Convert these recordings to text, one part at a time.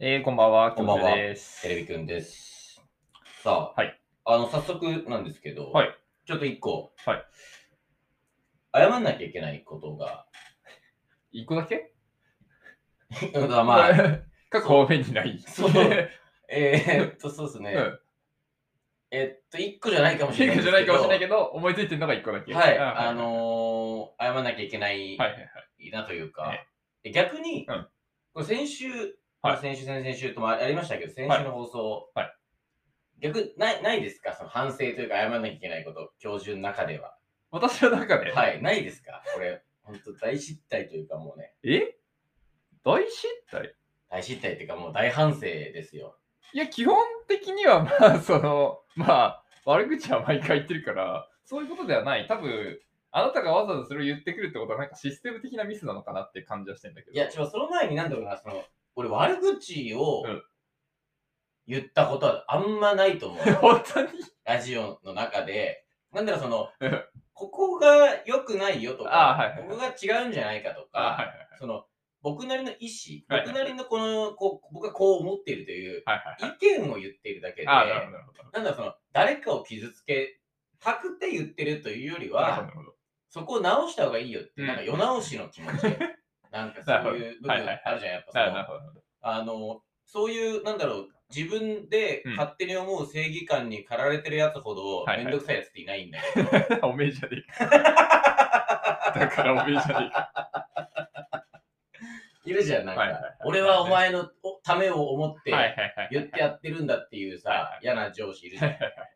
えー、こんばんは、こんばんは。テレビくんです。さあ、はいあの、早速なんですけど、はいちょっと一個、はい謝んなきゃいけないことが、一個だけ？まあ、過去多めにない。そうえー、っと、そうですね。うん。えっと、一個じゃないかもしれない一個じゃないかもしれないど、けど、思いついてるのが一個だけ。はい、ああ、のー、謝んなきゃいけないはいはいはい。なというか、ええ逆に、うんこれ先週、はい。まあ先週、先々週ともありましたけど、先週の放送、はい。逆ないないですか？その反省というか謝んなきゃいけないこと、教授の中では。私の中で、はい、ないですか？これ、本当大失態というかもうね、え？大失態？大失態っていうかもう大反省ですよ。いや、基本的には、まあ、その、まあ、悪口は毎回言ってるから、そういうことではない。多分、あなたがわざわざそれを言ってくるってことは、なんかシステム的なミスなのかなって感じはしてんだけど。いや、ちょ、その前になんだろうな、その、俺悪口をうん言ったことはあんまないと思う。本当に？ラジオの中で、なんだろう、そのうん、ここが良くないよとか、あはいはいはいここが違うんじゃないかとか、あ、はいはいはい。その、僕なりの意思、僕なりのこの、こう僕がこう思っているというはいはいはい。意見を言っているだけで、あなるほど、なるほど。なんだろうその、誰かを傷つけたくて言ってるというよりは、なるほど、なるほど。そこを直した方がいいよって、うんなんか世直しの気持ちで、なんかそういう部分なるほど。はいはいあるじゃん、やっぱその。あの、そういう、なんだろう、自分でうん。勝手に思う正義感に駆られてるやつほど、はいはい。めんどくさいやつっていないんだけど、おめえじゃねえか。だからおめえじゃねえか。いるじゃん、なんか、はいはいはい。俺はお前のおためを思ってはいはいはい。言ってやってるんだっていうさ、はいはい。嫌な上司いるじゃん。はいはいはい。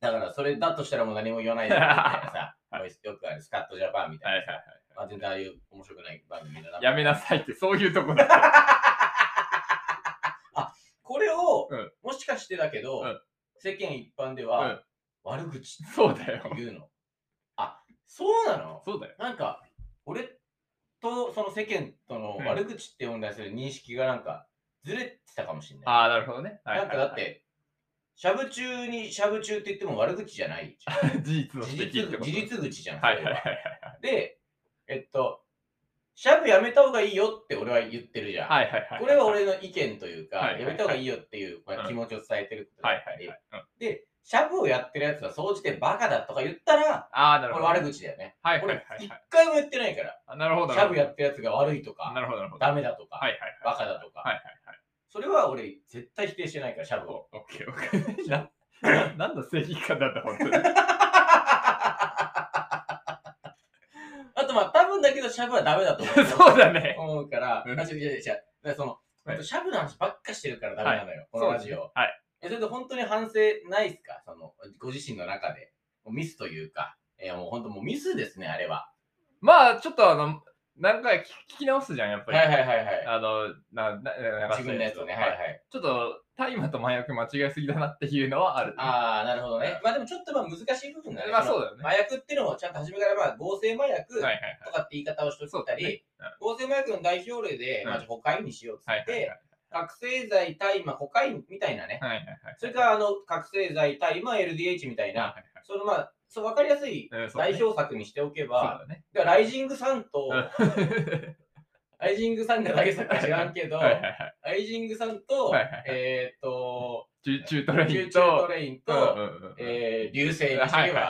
だから、それだとしたらもう何も言わないでみたいなさ、よくあるスカットジャパンみたいなさ、はいはいまあ、全然ああいう面白くない番組だな。やめなさいって、そういうとこだ。これを、うんもしかしてだけど、うん世間一般では、うん悪口ってそうだよ。言うの。あ、そうなの？そうだよ。なんか、俺とその世間とのうん悪口って問題する認識がなんかずれてたかもしれない。ああ、なるほどね。はいなんかだっ、て、しゃぶ中にしゃぶ中って言っても悪口じゃないじゃん。事実の事指摘ってこと実事実口じゃん。はいはいはいはで、えっと、しゃぶやめた方がいいよって俺は言ってるじゃん。はいはいはい。これは俺の意見というか、はいはいはいやめた方がいいよっていうまあうん気持ちを伝えてることはいだったりはいはい。うんで、シャブをやってるやつが総じてバカだとか言ったら、ああ、なるほど。これ悪口だよね。はいはい俺はいはい。一回も言ってないから、あなるほど。シャブやっってるやつが悪いとか、なるほど、なるほど。ダメだとか、はいはいはい。バカだとか、はいはいはい。それは俺絶対否定してないから、シャブを。おオッケーオッケー。な、ななんだ正義感なんだ、本当に。とまあ、多分だけど、シャブはダメだと思う。そうだね。思うから、うんあ、違う違う違う。だからその、はいシャブの話ばっかしてるからダメなのよ、このラジオ。はい。え、それで本当に反省ないですか？その、ご自身の中で。ミスというか、えもう本当もうミスですね、あれは。まあ、ちょっとあの、何回聞聞き直すじゃん、やっぱり。はいはいはいはい。あの、な、な、な自分のやつをね、はいはい。ちょっと、大麻と麻薬間違えすぎだなっていうのはある。ああ、なるほどね。まあでもちょっとまあ難しい部分だね。のまあそうだよね。麻薬っていうのもちゃんと初めからまあ合成麻薬はいはいはい。とかって言い方をしとったり、そうだね合成麻薬の代表例で、うんまあ、コカインにしようっつって、はいはいはい。覚醒剤、大麻、コカインみたいなね。はいはいはい。それからあの覚醒剤、大麻、LDH みたいな、はいはいそのまあ、そう分かりやすい代表作にしておけば、だね。だからライジングサンと、うん ライジングサンが投げたか知らんけど。ライジングサンと、はいはいはいえーっと、チュチュートレインチューチュートと、レインうんと、うんうんえー、流星にしておけば、はいは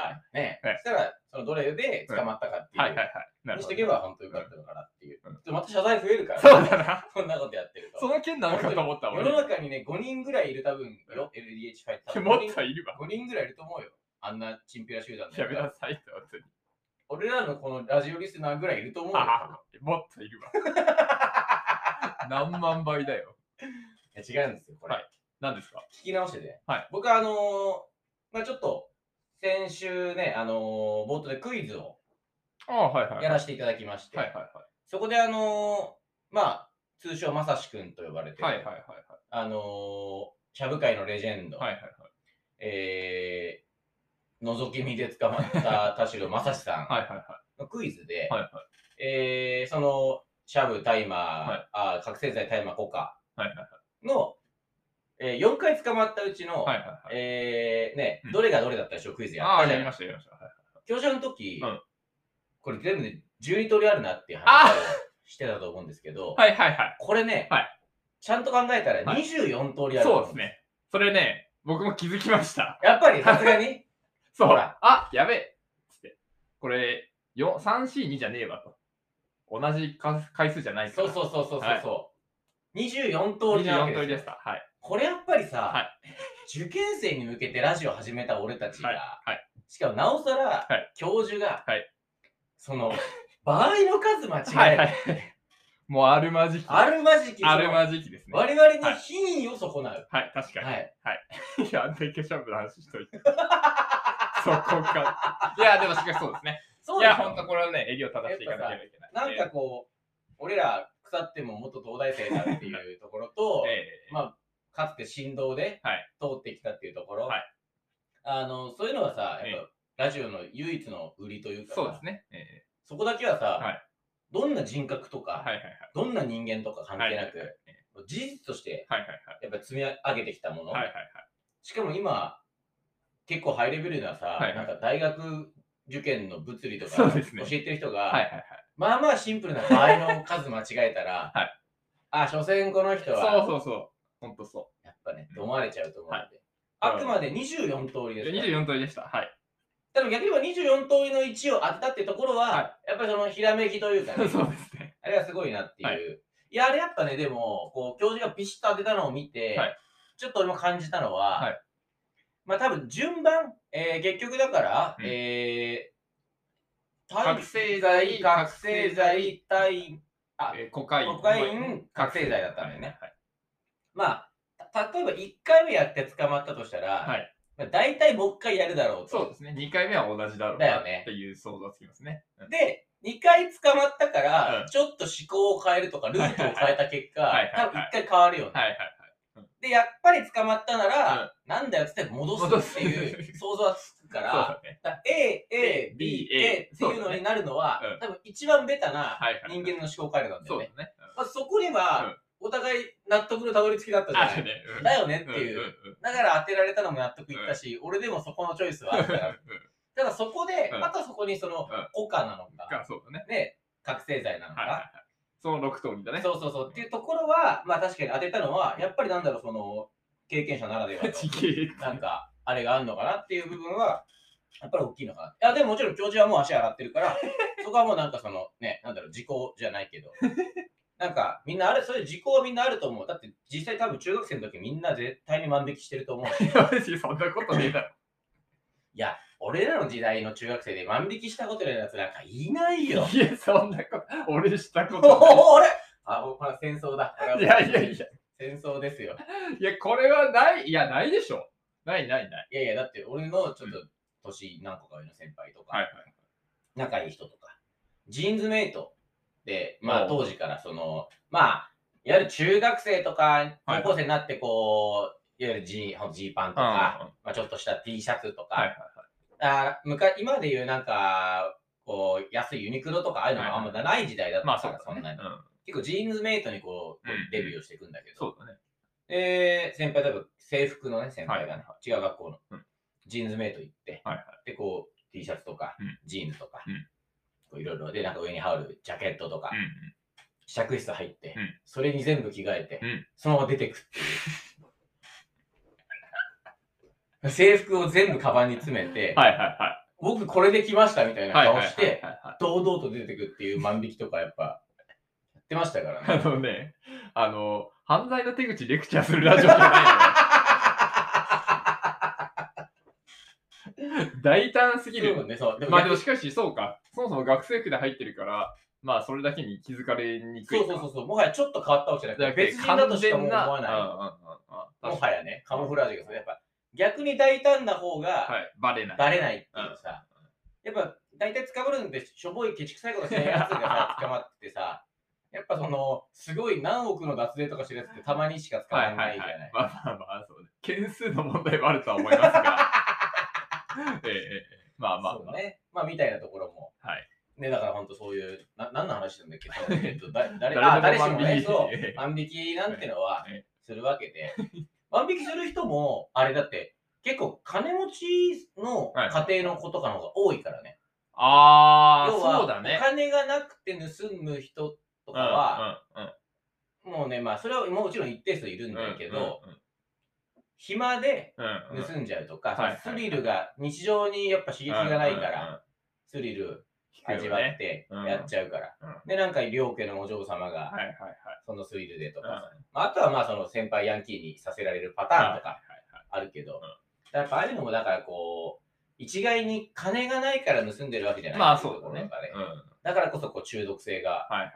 いそしたら、そのどれで捕まったかっていう、はいはいはい。にしておけば本当によかったのかなっていう。うんでまた謝罪増えるから、そうだな。こんなことやってると。その件なのかと思った世俺。の中にね、5人ぐらいいる多分よ、LDH ファイター。もっといるわ。5人ぐらいいると思うよ。あんなチンピラ集団でやめなさいって、本当に。俺らのこのラジオリスナーぐらいいると思うよ。あもっといるわ。何万倍だよ。いや違うんですよ、これ。はい何ですか？聞き直してて。はい僕はあのーまあちょっと、先週ね、あのー冒頭でクイズをああ、はいはい。やらせていただきまして、はいはいはい。そこであのーまあ、通称まさしくんと呼ばれてる、はいはいはいあのーシャブ界のレジェンド、はい。はいはいはい。えー、覗き見で捕まった田代正史さんはいはいはい。のクイズで、はいはい。えー、その、シャブ、大麻、はいあ覚醒剤、大麻、コカはいはいはい。の、えー、4回捕まったうちの、はいはいはい。えー、ね、うんどれがどれだったでしょう、クイズやああ、ったじゃんやりましたやりました。はい教授の時、うんこれ全部で12通りあるなっていうあ話をしてたと思うんですけど、はいはいはい。これね、はいちゃんと考えたらはい24通りある、そうです。ね。それね、僕も気づきました。やっぱりさすがに？そう。ほらあ、やべえつって。これ、よ3、4、2じゃねえわと。同じ回回数じゃないから。そうそうそうそうそう。はい24通りなわけ24通りでした。はい。これやっぱりさ、はい受験生に向けてラジオ始めた俺たちが、はいはいしかもなおさら、はい教授が、はいその場合の数間違える、はいはい。もうあるまじき。あるまじきあるまじきですね。我々のはい品位を損なう。はい、確かに。はい。いや、あんだけシャンプーの話しといて。そこか。いや、でもしかしそうですね。いや、そうでしょほんとこれはね、襟を正していかなければいけない。なんかこう、俺ら腐っても元東大生だっていうところと、ええまあ、かつて振動ではい通ってきたっていうところ、はいあのそういうのはさ、やっえぱ、ラジオの唯一の売りというかさそうですね。えそこだけはさ、はいどんな人格とか、えはいはいはい。どんな人間とか関係なく、はいはいはい事実としてはいはいはい。やっぱ積み上げてきたもの、はいはいはい。しかも今、結構ハイレベルなさ、はいはいなんか大学受験の物理とか教そうですねえてる人が、はいはいはい。まあまあシンプルな場合の数間違えたら、はいあ、所詮この人は、そうそうそう。ほんとそやっぱね、って思われちゃうと思うので、はいあくまで24通りう。ですから。24通りでした。はい。ただ逆に言えば24通りの1を当てたってところは、はやっぱりそのひらめきというかね、そうですね。あれはすごいなっていう。、はいや、あれやっぱね、でも、こう、教授がビシッと当てたのを見て、はいちょっと俺も感じたのは、はいまあ多分順番、えー結局だから、うんえー、覚醒剤覚醒剤、対、あ、えーコカイン。コカイン覚醒剤だったんだよねはい。まあ、た例えば1回目やって捕まったとしたら、はい。まあ、大体もう一回やるだろうと。そうですね。2回目は同じだろうなだよねっていう想像つきますね。うんで、2回捕まったから、うんちょっと思考を変えるとか、ルートを変えた結果、はいはいはい多分1回変わるよね。はいはいはい。で、やっぱり捕まったなら、なんだよって戻すって戻いう想像はつくから、A、A、B、A っていうのになるのは、多分一番ベタな人間の思考回路なんだよね。そこには、お互い納得のたどり着きだったじゃない。だよねっていう。だから当てられたのも納得いったし、俺でもそこのチョイスはあったから。ただそこで、うん。あとはそこにそのうん、コカなのか、ね。ね、覚醒剤なのか。その6通りだね。そうそうそうっていうところは、まあ確かに当てたのは、やっぱりなんだろう、その、経験者ならではの。なんか、あれがあるのかなっていう部分は、やっぱり大きいのかな。いや、でももちろん教授はもう足洗ってるから、そこはもうなんかその、ね、なんだろう、時効じゃないけど、なんか、みんなある、そういう時効はみんなあると思う。だって実際多分中学生の時みんな絶対に万引きしてると思うし。いや、そんなことねえだろ。いや、俺らの時代の中学生で万引きしたことないやつなんかいないよ。いや、そんなこと、俺したこおとない。おあほら、戦争だ。いやいやいや、戦争ですよ。いや、これはない、いや、ないでしょ。ないないない。いやいや、だって俺のちょっと年何個か上の先輩とか、はいはい。仲いい人とか、ジーンズメイトで、まあ当時からその、まあ、いわゆる中学生とかはい高校生になってこう、いわゆるジーパンとか、まあちょっとした T シャツとか、はいはいあむか今でいうなんか、こう、安いユニクロとかああいうのもあんまない時代だったまあから、そんなに。うん。結構ジーンズメイトにこう、うんデビューしていくんだけど、そうだね。で、先輩多分制服のね、先輩がね、は違う学校の、うん。ジーンズメイト行って、はいはい。で、こう、T シャツとか、うん。ジーンズとか、うん。こういろいろで、なんか上に羽織るジャケットとか、うん。試着室入って、うん。それに全部着替えて、うん。そのまま出てくっていう。制服を全部カバンに詰めて、はいはいはい。僕これで来ましたみたいな顔して、堂々と出てくっていう万引きとかやっぱ、やってましたからあね。のね、あの、犯罪の手口レクチャーするラジオじゃないのよ。大胆すぎる。ね、そう。でまあでもしかしそうか。そもそも学生服で入ってるから、まあそれだけに気づかれにくいか。そうそうそうそう、もはやちょっと変わったわけじゃなくて、別人だとしかもう思わない。もはやね、カモフラージュがそれやっぱ逆に大胆な方がはい、バレない。バレないっていうさ、やっぱ大体捕まるんでしょぼいケチくさいことしてるやつがさ 捕まってさ、やっぱそのすごい何億の脱税とかしてるやつってたまにしか捕まらないじゃない。まあまあまあ、そうね。件数の問題もあるとは思いますが。ええええまあまあまあ。そうね。まあみたいなところも。はい。ね、だから本当そういう、な何の話なんだっけ？えっとだ誰誰でもあ誰しもね、万引きそうええ、万引きなんてのはええするわけで、万引きする人も、あれだって、結構金持ちのはい。家庭の子とかの方が多いからね。ああ、そうだね。お。金がなくて盗む人とかは、もうね、まあ、それはもちろん一定数いるんだけど、うん暇で盗んじゃうとか、スリルが日常にやっぱ刺激がないから、スリル味わっねてうん。やっちゃうから。うん。で、なんか両家のお嬢様がはいはいはい。そのスリルでとか、うん。まああとはまあその先輩ヤンキーにさせられるパターンとかはいあるけど、ん。やっぱああいうのもだからこう、一概に金がないから盗んでるわけじゃないまあそうだね。だからこそこう中毒性がはいはい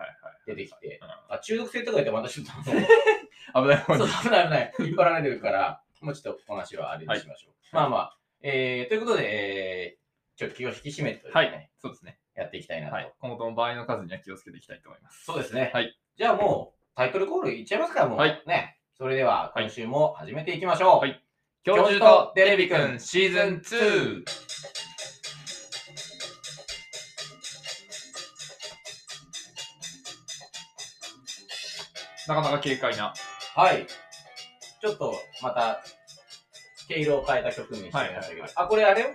出てきて、うん。あ中毒性とか言ってまたちょっと 危ない危ない危ない。引っ張られるから、もうちょっとお話はあれにしましょう。まあまあ、えー、ということで、えー、ちょっと気を引き締めてね、はいっていきたいなと。はい今後とも場合の数には気をつけていきたいと思いますそうですね。はいじゃあもう、タイトルコールいっちゃいますか、もう。はいね。それでは、今週も始めていきましょう。はい教授とテレビくんシーズン2なかなか軽快なはい。ちょっと、また、毛色を変えた曲にしてみましたけど、はいはいはいあ、これあれよ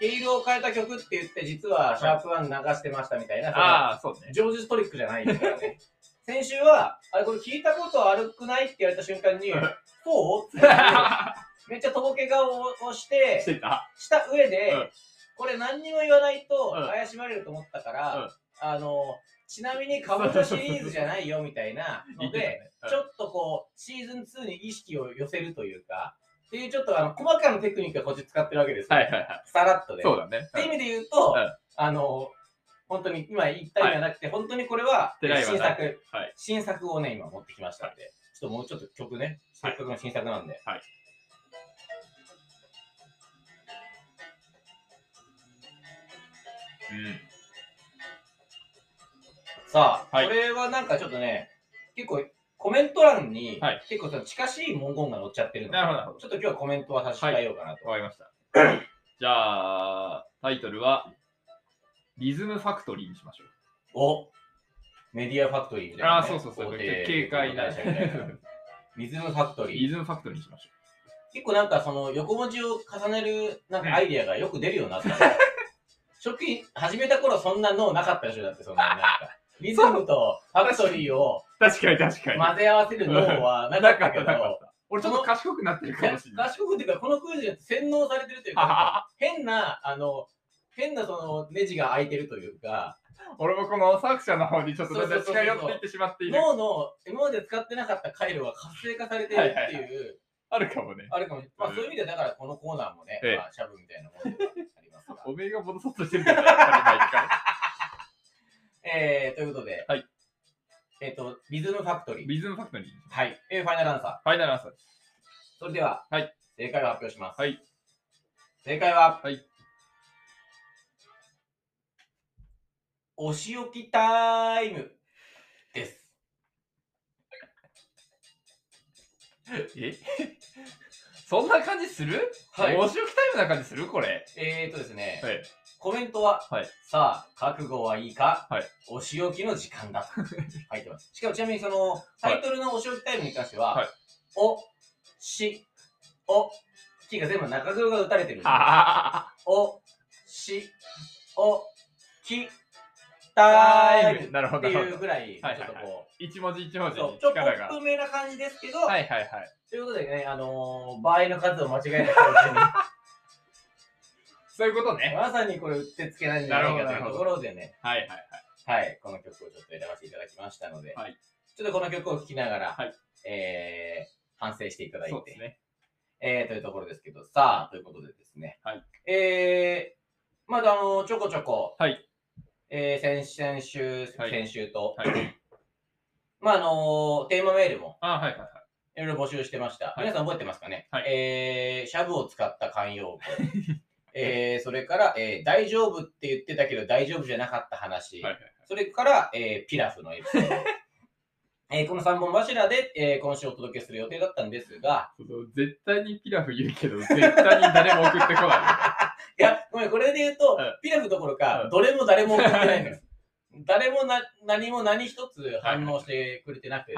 毛色を変えた曲って言って、実はシャープワン流してましたみたいな、ああそうね。ジョージトリックじゃないからね。先週は、あれこれ聞いたこと悪くないって言われた瞬間に、そうってめっちゃとぼけ顔をして、してた。した上で、うん。これ何にも言わないとうん。怪しまれると思ったから、うん。あの、ちなみにカブトシリーズじゃないよみたいなので、ね。うん。ちょっとこう、シーズン2に意識を寄せるというか、っていうちょっとあの細かなテクニックがこっち使ってるわけですよ。はいはいはい。さらっとで。そうだね。っていう意味で言うと、うん。あの、本当に今言ったんじゃなくて、本当にこれは新作、はい。新作をね、今持ってきましたんで、ちょっともうちょっと曲ね、せっかくの新作なんで。はい。うん。さあ、はい。これはなんかちょっとね、結構コメント欄に、はい結構その近しい文言が載っちゃってるので、なるほどなるほどちょっと今日はコメントは差し控えようかなと。わかりました。じゃあ、タイトルは、リズムファクトリーにしましょう。おメディアファクトリーみたいな、ね。あーそうそうそう大手軽快なリズムファクトリー。リズムファクトリーにしましょ結構なんかその横文字を重ねるなんかアイデアがよく出るようになった。初期始めた頃そんな脳なかったでしょ？だってそんななんか。リズムとファクトリーをう。確かに確かに。混ぜ合わせる脳はなかったけど。俺ちょっと賢くなってるかもしれない。賢くっていうか、このクイズに洗脳されてるというか、変な、あの、変なそのネジが開いてるというか、俺もこの作者の方にちょっとだんだん近寄っていってしまっている。脳の今まで使ってなかった回路が活性化されてるってはいいう、あるかもね。あるかも。まあうんそういう意味でだからこのコーナーもね、ええまあ、シャブみたいなものではありますが。おめえがボドソッとしてるんだから、えー、ということで、はいえっ、と、リズムファクトリー。リズムファクトリーに。はい。えー、ファイナルアンサファイナルアンサーです。ー。それでは、はい正解を発表します。はい。正解は、はい。お仕置きタイムです。え？そんな感じする？はいお仕置きタイムな感じする？これ。えーとですね、はい。コメントは、はい。さあ、覚悟はいいか、はい。お仕置きの時間だ。と書いてます。しかもちなみにその、タイトルのお仕置きタイムに関しては、はい。お、し、お、きが全部中黒が打たれてるんですよあお、し、お、き、タイム。なるほど。ってなるほどいうぐらい、ちょはいはい。はいっとこ一文字一文う、字にそうちょっと力が。ポップめな感じですけど、はいはいはい。ということでね、あのー、場合の数を間違えないうちそういうことに、ね。まさにこれうってつけなんじゃないかというところでね、はいはいはい。はい、この曲をちょっと選ばせていただきましたので、はいちょっとこの曲を聴きながら、はいえー、反省していただいて、そうですね。えー、というところですけど、さあ、ということでですね、はいえー、まだあの、ちょこちょこ、はい。えー、先先週、はい先週と、はい。まああのテーマメールもあはいはいはい。いろいろ募集してました。はい皆さん覚えてますかね、はいえー、シャブを使った慣用句。えー、それから、えー、大丈夫って言ってたけど大丈夫じゃなかった話。はいはいはい。それから、えー、ピラフのエピソード。えーこの3本柱で、えー今週お届けする予定だったんですが、絶対にピラフ言うけど、絶対に誰も送ってこない。いや、ごめん、これで言うと、うん。ピラフどころか、うん。どれも誰も送ってないんです。誰もな何も何一つ反応してくれてなくて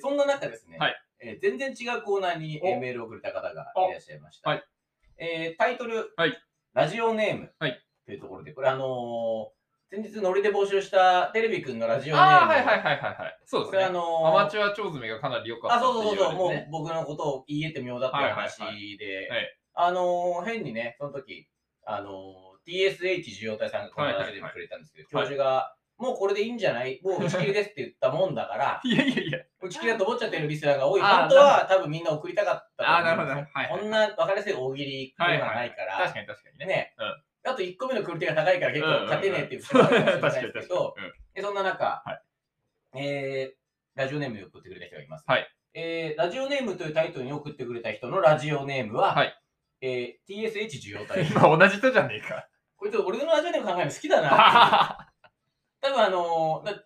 そんな中ですね、はい。えー全然違うコーナーに、メールをくれた方がいらっしゃいました。はいええータイトル、はい。ラジオネーム、はい。というところで、これあのー先日ノリで募集したテレビくんのラジオネーム。ああ、はいはいはいはいはい。そうですね。のーアマチュア蝶詰めがかなり良かったあ、ってそうそうそうそう、もうね僕のことを言えて妙だっていう話で、はいはいはい。あのー、変にね、その時、あのー、TSH 受容体さんがこのはいはいはい話でくれたんですけど、教授が、もうこれでいいんじゃない？もう打ち切りですって言ったもんだから、いやいやいや。打ち切りだと思っちゃってるリスナーが多い。本当は多分みんな送りたかったあなるほど。ねはいこんな分かりやすい大喜利っていうのがないから、確かに確かにね。ね、うん。あと1個目のクオリティが高いから結構勝てねえっていう節もあるかもしれない確かにですけど、そんな中、はえー、ラジオネームで送ってくれた人がいます。はい。えー、ラジオネームというタイトルに送ってくれた人のラジオネームは、はい。えー、TSH 受容体。今同じ人じゃねえか。こいつ俺のラジオネーム考えるの好きだな。多分あのーだ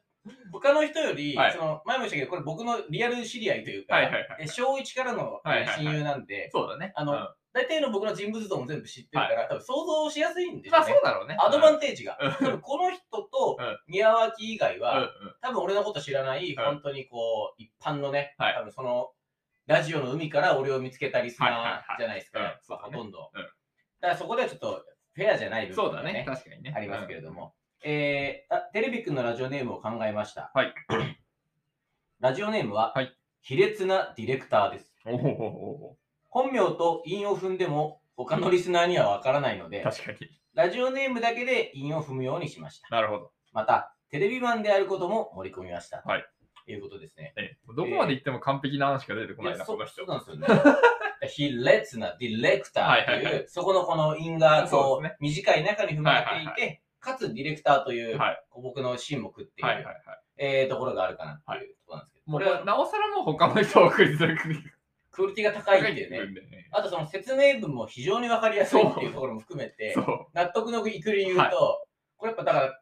他の人より、はい。その前も言ったけど、これ僕のリアル知り合いというか、はいはいはいえ小1からの、はいはいはい。親友なんで、そうだね。あのうん。大体の僕の人物像も全部知ってるから、多分想像しやすいんですよね。まあそうだろうね。アドバンンテージが。うん。多分この人とうん。宮脇以外は、うんうん。多分俺のこと知らない、ん。本当にこう、一般のね、はい。多分その、ラジオの海から俺を見つけたリスはいはいナはい。ーじゃないですか、うん。まあそうだね。ほとんど。うん。だからそこではちょっとフェアじゃない部そう。分がね、確かにね。ありますけれども。えーあ、テレビくんのラジオネームを考えました。はい。ラジオネームは、はい卑劣なディレクターです。うん。おお本名と韻を踏んでも、他のリスナーにはわからないので、確かに。ラジオネームだけで韻を踏むようにしました。なるほど。また、テレビマンであることも盛り込みました。はい。ということですね。えどこまで行っても完璧な案しか出てこないな、いやそこの人そう。なんですよね。卑劣なディレクターっていう、はいはいはそこのこの韻がこう、そうですね短い中に踏まれていて、かつディレクターという、はい僕の芯も食っている、はいはいはい。えーところがあるかなっていうところなんですけど、もこれはうなおさらもう他の人を送りづらくクオリティが高いっていうね。ね。あとその説明文も非常にわかりやすいっていうところも含めてそ、う。納得のいく理由と、はいこれやっぱだから、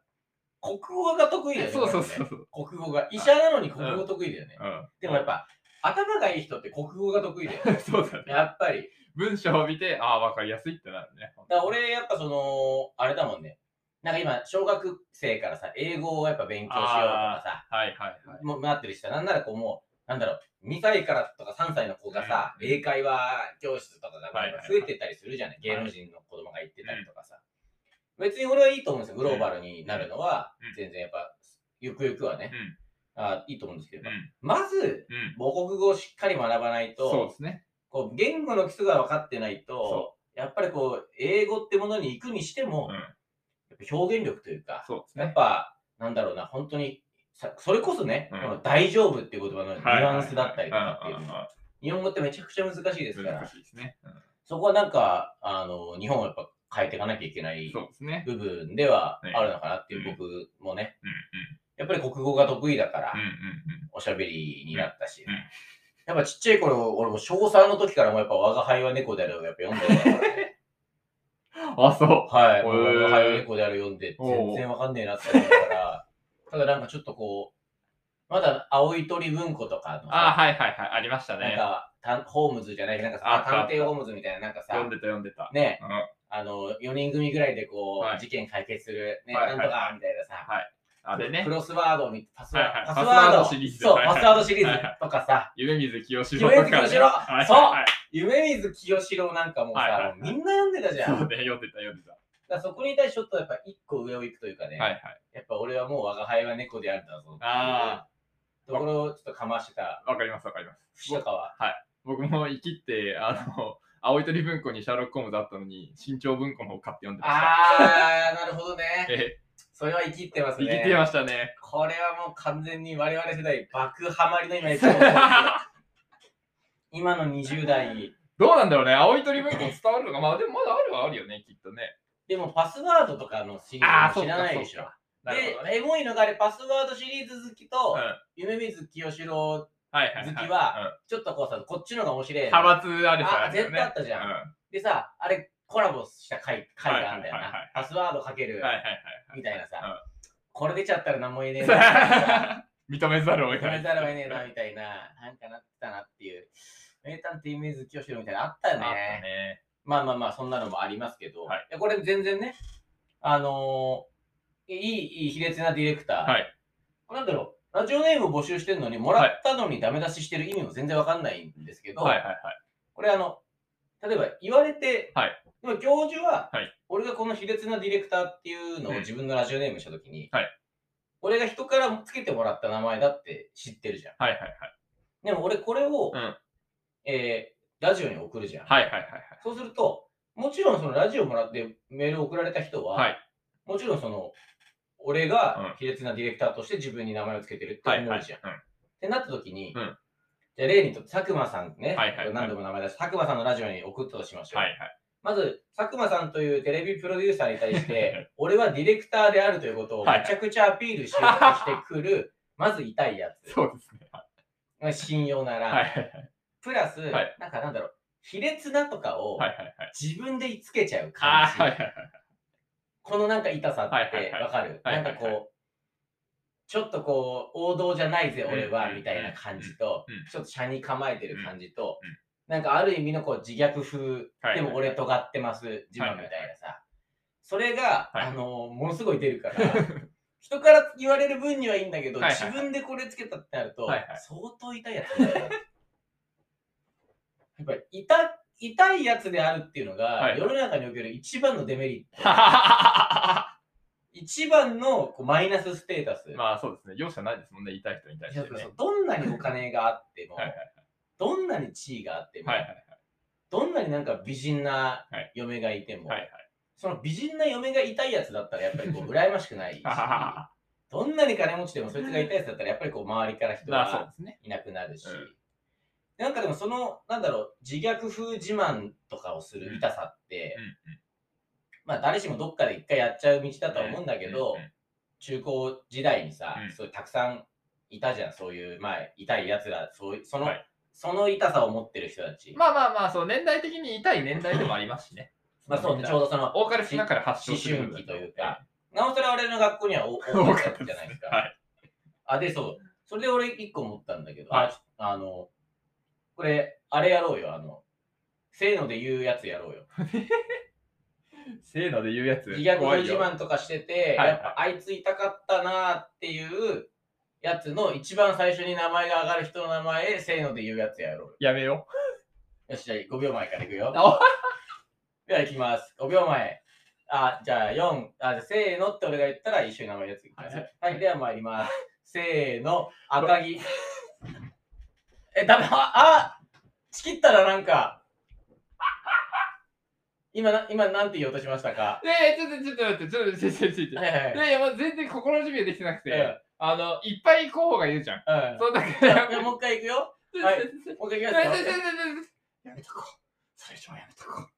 国語が得意だよね。そうそうそうそう。国語が。医者なのに国語得意だよね。うん。でもやっぱ、頭がいい人って国語が得意だよね。そうだね。やっぱり。文章を見て、ああ、わかりやすいってなるね。だから俺、やっぱその、あれだもんね。なんか今、小学生からさ、英語をやっぱ勉強しようとかさ、はいはいはい。もうなってるしさ、なんならこうもう、なんだろう、2歳からとか3歳の子がさ、うん英会話教室とかがはいはいはい。増えてたりするじゃない、芸能人の子供が行ってたりとかさ。別に俺はいいと思うんですよ、グローバルになるのはうん、全然やっぱ、ゆくゆくはね、うん。あいいと思うんですけど、うん。まず、うん。母国語をしっかり学ばないそうとで、すね。こう言語の基礎が分かってないとそ、やっぱりこう、英語ってものに行くにしても、うん。表現力というか、そうね。やっぱ、なんだろうな、本当に、さそれこそね、うん。この大丈夫っていう言葉のニュアンスだったりとかっていうの。うんうんうん。日本語ってめちゃくちゃ難しいですからね。うん。そこはなんか、あの、日本をやっぱ変えていかなきゃいけない。部分ではねあるのかなっていう、うん。僕もね、うんやっぱり国語が得意だからうん。う、んうん。おしゃべりになったし、うん。うんやっぱちっちゃい頃、俺も小3の時からもやっぱ我が輩は猫であるをやっぱ読んでたから。ね。うん。あ、そう。はい、へー我が輩は猫である読んで全然わかんねえなって思ったから、た だなんかちょっとこう、まだ青い鳥文庫とかのあ、さ、はいはいはい。ありましたなんね。かたホームズじゃない、なんかあさ、探偵ホームズみたいな、なんかさ読ん、でた読んでた。ね、うん。はあの、4人組ぐらいでこう、はい事件解決する、ね、はいはいなんとかみたいなさ、い。あれねク。ロスワードみ、パスワード、はいはいパスワードパスワードシリーズそう、はいはいパスワードシリーズはいはいとかさ、夢水清志郎とかね。夢水清志郎はいそうはいはい夢水清志郎なんかもさ、はいはいはいみんな読んでたじゃん。そうね、読んでた読んでた。だそこに対してちょっとやっぱ一個上を行くというかね、はいはい。やっぱ俺はもう我が輩は猫であるんだぞあところをちょっとかましてたわかりますわかります。節とかは。僕もイキって、あの、青い鳥文庫にシャーロック・ホームズあったのに、新潮文庫の方買って読んでました。あー、なるほどね。えそれは生きってますね。生きてましたね。これはもう完全に我々世代爆ハマりの今エピソードですよ 今の20代。どうなんだろうね、青い鳥文庫伝わるのか、まあでもまだあるはあるよね、きっとね。でもパスワードとかのシリーズも知らないでしょ。なるほどね。で、エモいのがあれ、パスワードシリーズ好きと、うん夢水清志郎。好きはちょっとこうさ、こっちのが面白いな。派閥あるさあ、絶対あったじゃん。うんでさ、あれ、コラボした回回があるんだよなはいはいはいはい。パスワードかけるみたいなさ、うんこれ出ちゃったら何も言えねえな。認めざるを得ない。認めざるを得ねえなみたいな、なんかなってたなっていう。名探偵水清志郎みたいなのあったよね。あったね。まあまあまあ、そんなのもありますけど、はいこれ全然ね、あのーいい、いい卑劣なディレクター。はい。なんだろう、ラジオネームを募集してるのに、もらったのにダメ出ししてる意味も全然わかんないんですけど、はいはいはい。これあの、例えば言われて、はいでも教授は、はい俺がこの卑劣なディレクターっていうのをうん自分のラジオネームにしたときに、はい俺が人からつけてもらった名前だって知ってるじゃん。はいはいはい。でも俺これを、うんえーラジオに送るじゃん。はいはいはいはい。そうすると、もちろんそのラジオもらってメールを送られた人は、はいもちろんその、俺うんが卑劣なディレクターとして自分に名前をつけてるってはいはい。思うじゃん。うんってなった時に、うんじゃあ例にとって佐久間さんね、はいはいはい何度も名前出して、佐久間さんのラジオに送ったとしましょう。はいはい。まず、佐久間さんというテレビプロデューサーに対して、俺はディレクターであるということをはいめちゃくちゃアピールしようとしてくる、まず痛いやつ。そうですね。まあ信用なら、はい。プラス、はいなんかなんだろう、卑劣なとかを。自分で言いつけちゃうあ感じ。あ、はいはいはい。このなんか痛さってはいわかる？はいはいはいなんかこう、ちょっとこう、王道じゃないぜ、俺は、うんみたいな感じとうんうん、ちょっと車に構えてる感じとうんうん、なんかある意味のこう自虐風、はいでも俺尖ってます、自慢みたいなさ。それが、はいあの、ものすごい出るから、人から言われる分にはいいんだけど、自分でこれつけたってなると、相当痛いやつだよ。やっぱり痛痛いやつであるっていうのが、はい世の中における一番のデメリット。ま 一番のこうマイナスステータス。あそうですね。容赦ないですもんね。痛い人に対してね。どんなにお金があっても、はいはいどんなに地位があっても、はいはいどんなになんか美人なはい。嫁がいても、はいはい。その美人な嫁が痛いやつだったらやっぱりこう 羨ましくないし、は どんなに金持ちでもそいつが痛いやつだったらやっぱりこう周りから人が。いなくなるし、うん。なんかでもその、なんだろう、自虐風自慢とかをする痛さって、うんうん。まあ誰しもどっかで一回やっちゃう道だとは思うんだけど、うんうん中高時代にさ、うん。そうたくさんいたじゃん、そういう、まあ、痛いやつら、そうその、はいその痛さを持ってる人たち。まあまあまあ、そう、年代的に痛い年代でもありますしね。まあそうね、ちょうどその、多かれ少なかれ発症思する春期というか、なおさら俺の学校には多かった。じゃないですか。はい。あ、で、そう。それで俺一個思ったんだけど、はいああの、これ、あれやろうよ、あの、せーので言うやつやろうよ。せーので言うやつ。自虐風怖いよ自慢とかしてて、はいやっぱあいつ痛かったなっていうやつの一番最初に名前が上がる人の名前、せーので言うやつやろうよ。やめよよし、じゃあ5秒前からいくよ。あでは、いきます。5秒前。あ、じゃあ4、あ、じゃあせーのって俺が言ったら一緒に名前やついいはい、では参ります。せーの、赤木。え、ダメ、あ、あちきったらなんか。今な、今なんて言おうとしましたか？う。えー、ちょっと、ちょっと待って、ちょっと、ちょっと、ちょっと、ちょっと。はいはいはい。いやいや、まあ全然心の準備ができてなくて、うんあの、いっぱい候補がいるじゃん。うんそうだから、あもう一回いくよ。はいもう一回いきますよ。やめとこう。それ以上はやめとこう。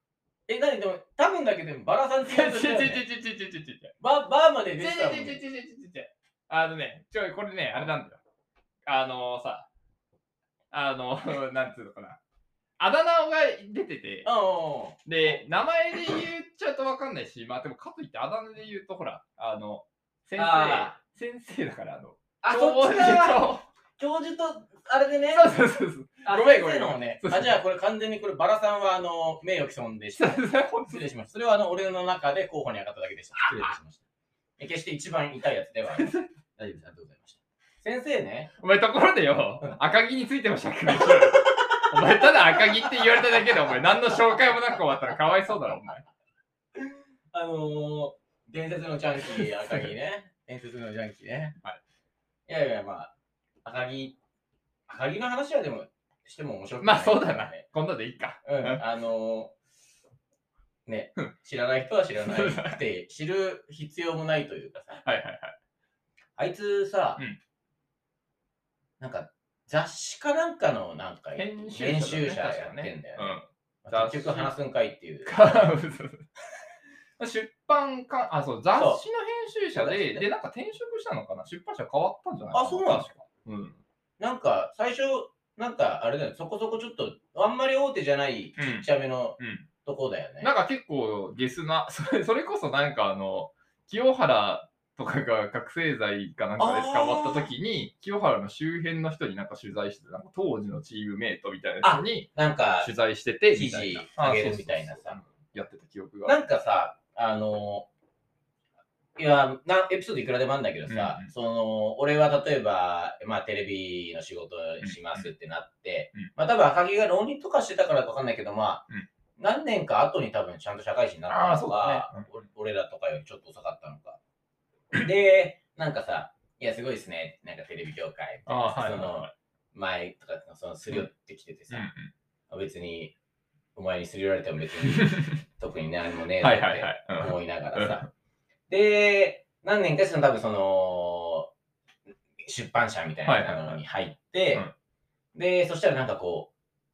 え、なにでも、多分だけでもバラさんってちょ言うとちょちょちょしたよねちょちょちょちょちょババーまで出てたもんね。ちょちょちょちょちょあのね、ちょ、これね、あれなんだよ。あのさ、あの、なんつうのかな。あだ名が出てて、うん。で、名前で言っちゃうとわかんないし、まあでもかといってあだ名で言うと、ほら、あの、先あ生、先生だから、あの、あ、教そっち教授と、あれでね。とそうそうそうあごめんごめん先生のねそう。そうあ、じゃあこれ完全にこれ、バラさんはあの、名誉毀損でした。そうそう。失礼しました。それはあの、俺の中で候補に上がっただけでした。失礼しました。え決して一番痛いやつではありません。大丈夫です。ありがとうございました。先生ね。お前ところでよ、赤木についても釈明しろよ。お前ただ赤木って言われただけでお前何の紹介もなく終わったらかわいそうだろ、お前。あのー、伝説のジャンキー、赤木ね。伝説のジャンキーね。はい。いやいや、まあ、赤木、赤木の話はでも、しても面白くまあそうだなね。。今度でいいか。うん、あのー、ね、知らない人は知らないくて、知る必要もないというかさ、はいはいはい。あいつさ、うんなんか雑誌かなんかのなんか編集者,、やってんだよね。うん。まあ結局話すんかいっていう。か出版か、あ、そう、雑誌の編集者で、で、なんか転職したのかな？出版社変わったんじゃないかあそうなんです確か。うん。なんか最初、なんかあれだよ、そこそこちょっと、あんまり大手じゃないちっちゃめのうん。とこだよね。なんか結構ゲスな、それそれこそなんかあの、清原とかが覚醒剤かなんかで捕まった時に、清原の周辺の人になんか取材して、なんか当時のチームメイトみたいな人になんか、取材してて、記事あげるみたいなさやってた記憶が。なんかさ、あのいやな、エピソードいくらでもあるんだけどさ、うんうん。その、俺は例えば、まあ、テレビの仕事しますってなって、うんうん。まあ、多分赤木が浪人とかしてたからかわかんないけど、まあ、うん。何年か後に多分ちゃんと社会人になったのか、ね。お俺らとかよりちょっと遅かったのか。で、なんかさ、いや、すごいですね、なんかテレビ業界その前とかそのすり寄ってきててさ、うん。別にお前にすり寄られても別に 特に何もねえはないっはいはい。うんて思いながらさ。で、何年かその多分その出版社みたいはいはいはいなのに入って、で、そしたらなんかこ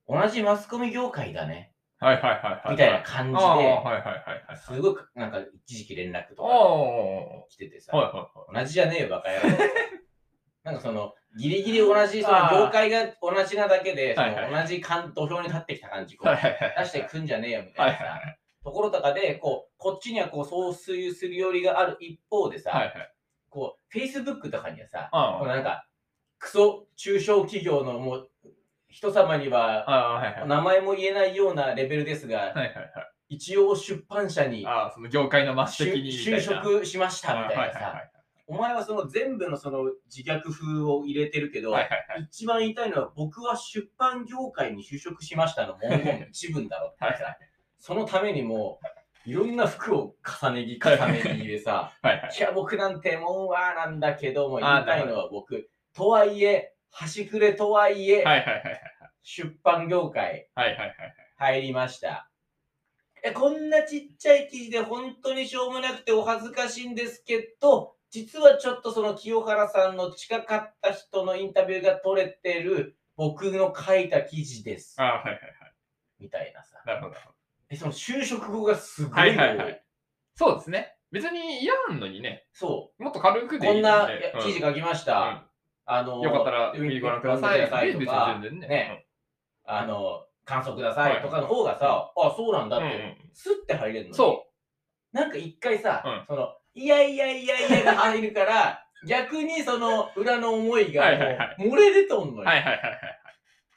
う、同じマスコミ業界だね、はいはいはいはい。みたいな感じああ、で、はいはいはいはい。すごくなんか一時期連絡とああ、かは来ててさ、いはいはい。同じじゃねえよ、バカ野郎。なんかその、ギリギリ同じ、その業界が同じなだけで、同じ感土俵に立ってきた感じ。出してくんじゃねえよみたはいいなさ。ところとかで、こう、こっちにはこう、そうするよりがある一方でさ、はいはい。こう、Facebook とかにはさ、あこのなんか、クソ中小企業のもう、人様には。名前も言えないようなレベルですが。一応出版社にその業界の末席に。就職しましたみたいなさ、お前はその全部のその自虐風を入れてるけど、はいはいはい。一番言いたいのは僕は出版業界に就職しましたの文言の一文だろってはいさ、そのためにもういろんな服を重ね着重ね着でさ、はいはい。いや僕なんてもんはなんだけども言いたいのは僕、とはいえ、端くれとはいえ、はいはいはいはい。出版業界はいはいはい。入りました。えこんなちっちゃい記事で本当にしょうもなくてお恥ずかしいんですけど、実はちょっとその清原さんの近かった人のインタビューが取れてる僕の書いた記事です。ああ、はいはいはい。みたいなさ。なるほどなるほど。で、その就職後がすごい。はいはいはいそうですね。別に嫌なのにね、そもっと軽くう。でいいこんな記事書きました。あの、よかったら見にご覧ください。読んで別にくださいとか全然ね。ね、あの、感想くださいとかの方がさ、あ、そうなんだっうんて、スッて入れるのに。そう。なんか一回さ、うんその、いやいやいやいやが入るから、逆にその裏の思いが漏れ出とんのよ。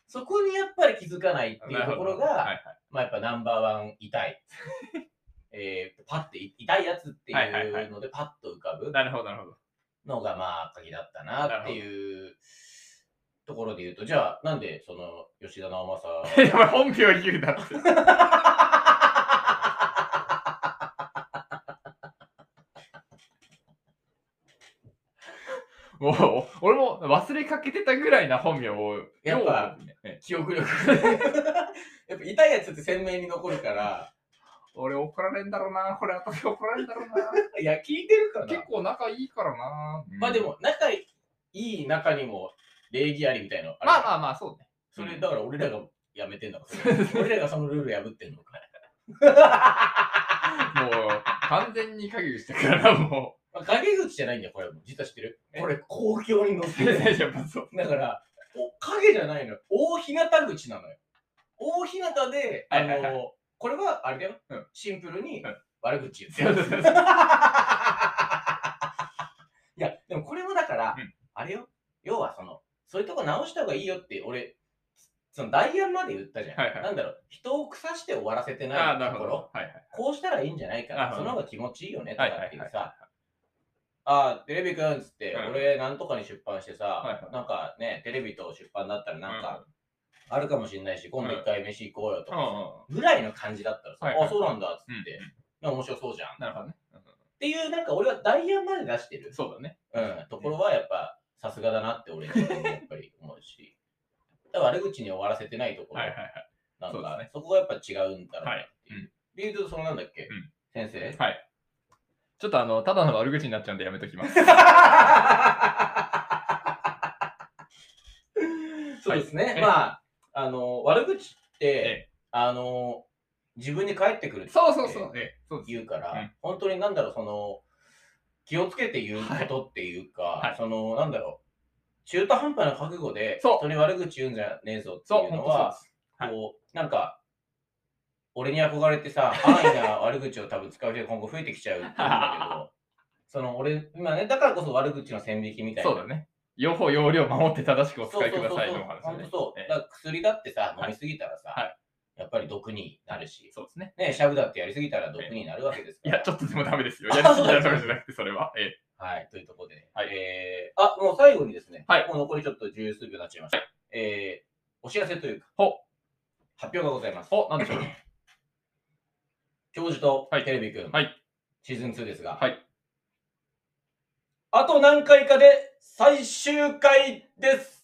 そこにやっぱり気づかないっていうところが、はいはいまあやっぱナンバーワン痛い。えー、パッて痛いやつってはいうのでパッと浮かぶなるほどなるほど。のがまあ鍵だったなっていうところで言うと、じゃあなんでその吉田直政 本名言うなって。もう、俺も忘れかけてたぐらいな本名を。やっぱね、記憶力 やっぱ痛いやつって鮮明に残るから、俺怒られんだろうな。これ後で怒られんだろうな。いや、聞いてるかな結構仲いいからな。まあで、も、仲いい中にも礼儀ありみたいなのあるまあまあまあ、そうね。それだから俺らがやめてんだから、俺らがそのルール破ってんのか。もう、完全に影してるからな、もまあ陰口じゃないんだよ、これ。実は知ってる？え？これ、公共に載っう。てる。だから、お影じゃないのよ。大日向口なのよ。大日向で、あはいはいはの、これはあれだようん。シンプルにうん悪口言ってる。いや、でもこれもだからうん、あれよ。要はその、そういうとこ直した方がいいよって、俺、そのダイヤまで言ったじゃん。はいはいなんだろう、人を腐して終わらせてないところ。はいはい。こうしたらいいんじゃないかその方が気持ちいいよねとかはいはいはい。っていうさ、ああ、テレビくんっつって、うん俺なんとかに出版してさ、はいはい。なんかね、テレビと出版だったらなんうんかあるかもしれないし、今度一回飯行こうよとかぐらいの感じだったらさ、はいはいあ、そうなんだっつうんって、なんか面白そうじゃん。っなるほどね。ていう、なんか俺はダイヤまで出してる、そうだね。うん、ところはやっぱさすがだなって俺やっぱり思うし、だから悪口に終わらせてないところ、はいはいはい。なんかそこがやっぱ違うんだろうなっていう。はい。うん。で言うと、そのなんだっけ、うん。先生？はい。ちょっとあの、ただの悪口になっちゃうんでやめときます。そうですね。はいまあ、あの、悪口って、えあの、自分に返ってくるってそうそうそう。ええそうです。言うから、うん本当になんだろう、その、気をつけて言うことっていうか、はいその、なんだろう、中途半端な覚悟でそう人に悪口言うんじゃねえぞってそう、いうの本当そうでは、す。はいこう、なんか、俺に憧れてさ、安易な悪口を多分使う人が今後増えてきちゃうと思うんだけど、その俺、今ね、だからこそ悪口の線引きみたいな。そうだね。用法、用量守って正しくお使いくださいのお話本当ね。そう。ええだから薬だってさ、はい飲みすぎたらさ、はいやっぱり毒になるし、そうですね。ね、シャブだってやりすぎたら毒になるわけですから。いや、ちょっとでもダメですよ。やりすぎたらダメじゃなくて、それは。ええはい、というところで、はいえー、あ、もう最後にですね、はいもう残りちょっと十数秒になっちゃいました。えー、お知らせというか、ほ発表がございます。お、なんでしょう。教授とはいテレビくん、はいシーズン2ですが、はい。あと何回かで最終回です。